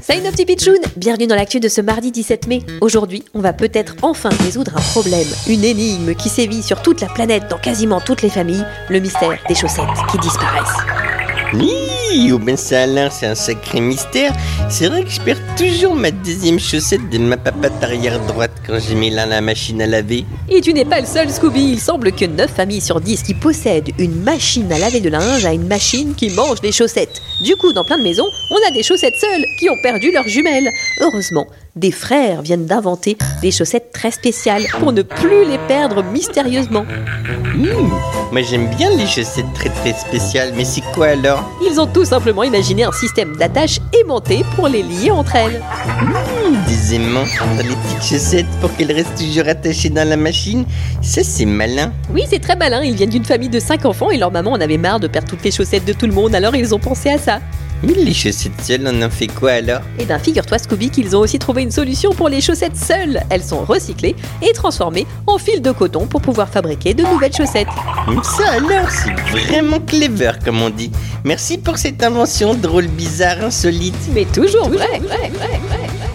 Salut nos petits pitchouns Bienvenue dans l'actu de ce mardi 17 mai. Aujourd'hui, on va peut-être enfin résoudre un problème, une énigme qui sévit sur toute la planète dans quasiment toutes les familles, le mystère des chaussettes qui disparaissent. Oh ben ça alors, c'est un sacré mystère. C'est vrai que je perds toujours ma deuxième chaussette de ma papate arrière droite quand j'ai mis là la machine à laver. Et tu n'es pas le seul Scooby, il semble que 9 familles sur 10 qui possèdent une machine à laver de linge a une machine qui mange des chaussettes. Du coup, dans plein de maisons, on a des chaussettes seules qui ont perdu leurs jumelles. Heureusement, des frères viennent d'inventer des chaussettes très spéciales pour ne plus les perdre mystérieusement. Mmh, moi j'aime bien les chaussettes très très spéciales, mais c'est quoi alors? Ils ont tout simplement imaginé un système d'attache aimanté pour les lier entre elles. Mmh, Des aimants dans les petites chaussettes pour qu'elles restent toujours attachées dans la machine. Ça c'est malin. Oui, c'est très malin, ils viennent d'une famille de 5 enfants et leur maman en avait marre de perdre toutes les chaussettes de tout le monde, alors ils ont pensé à ça. Mais les chaussettes seules, on en fait quoi alors Et ben figure-toi Scooby qu'ils ont aussi trouvé une solution pour les chaussettes seules. Elles sont recyclées et transformées en fil de coton pour pouvoir fabriquer de nouvelles chaussettes. Ça alors, c'est vraiment clever comme on dit. Merci pour cette invention drôle, bizarre, insolite. Mais toujours vrai, vrai, vrai, vrai.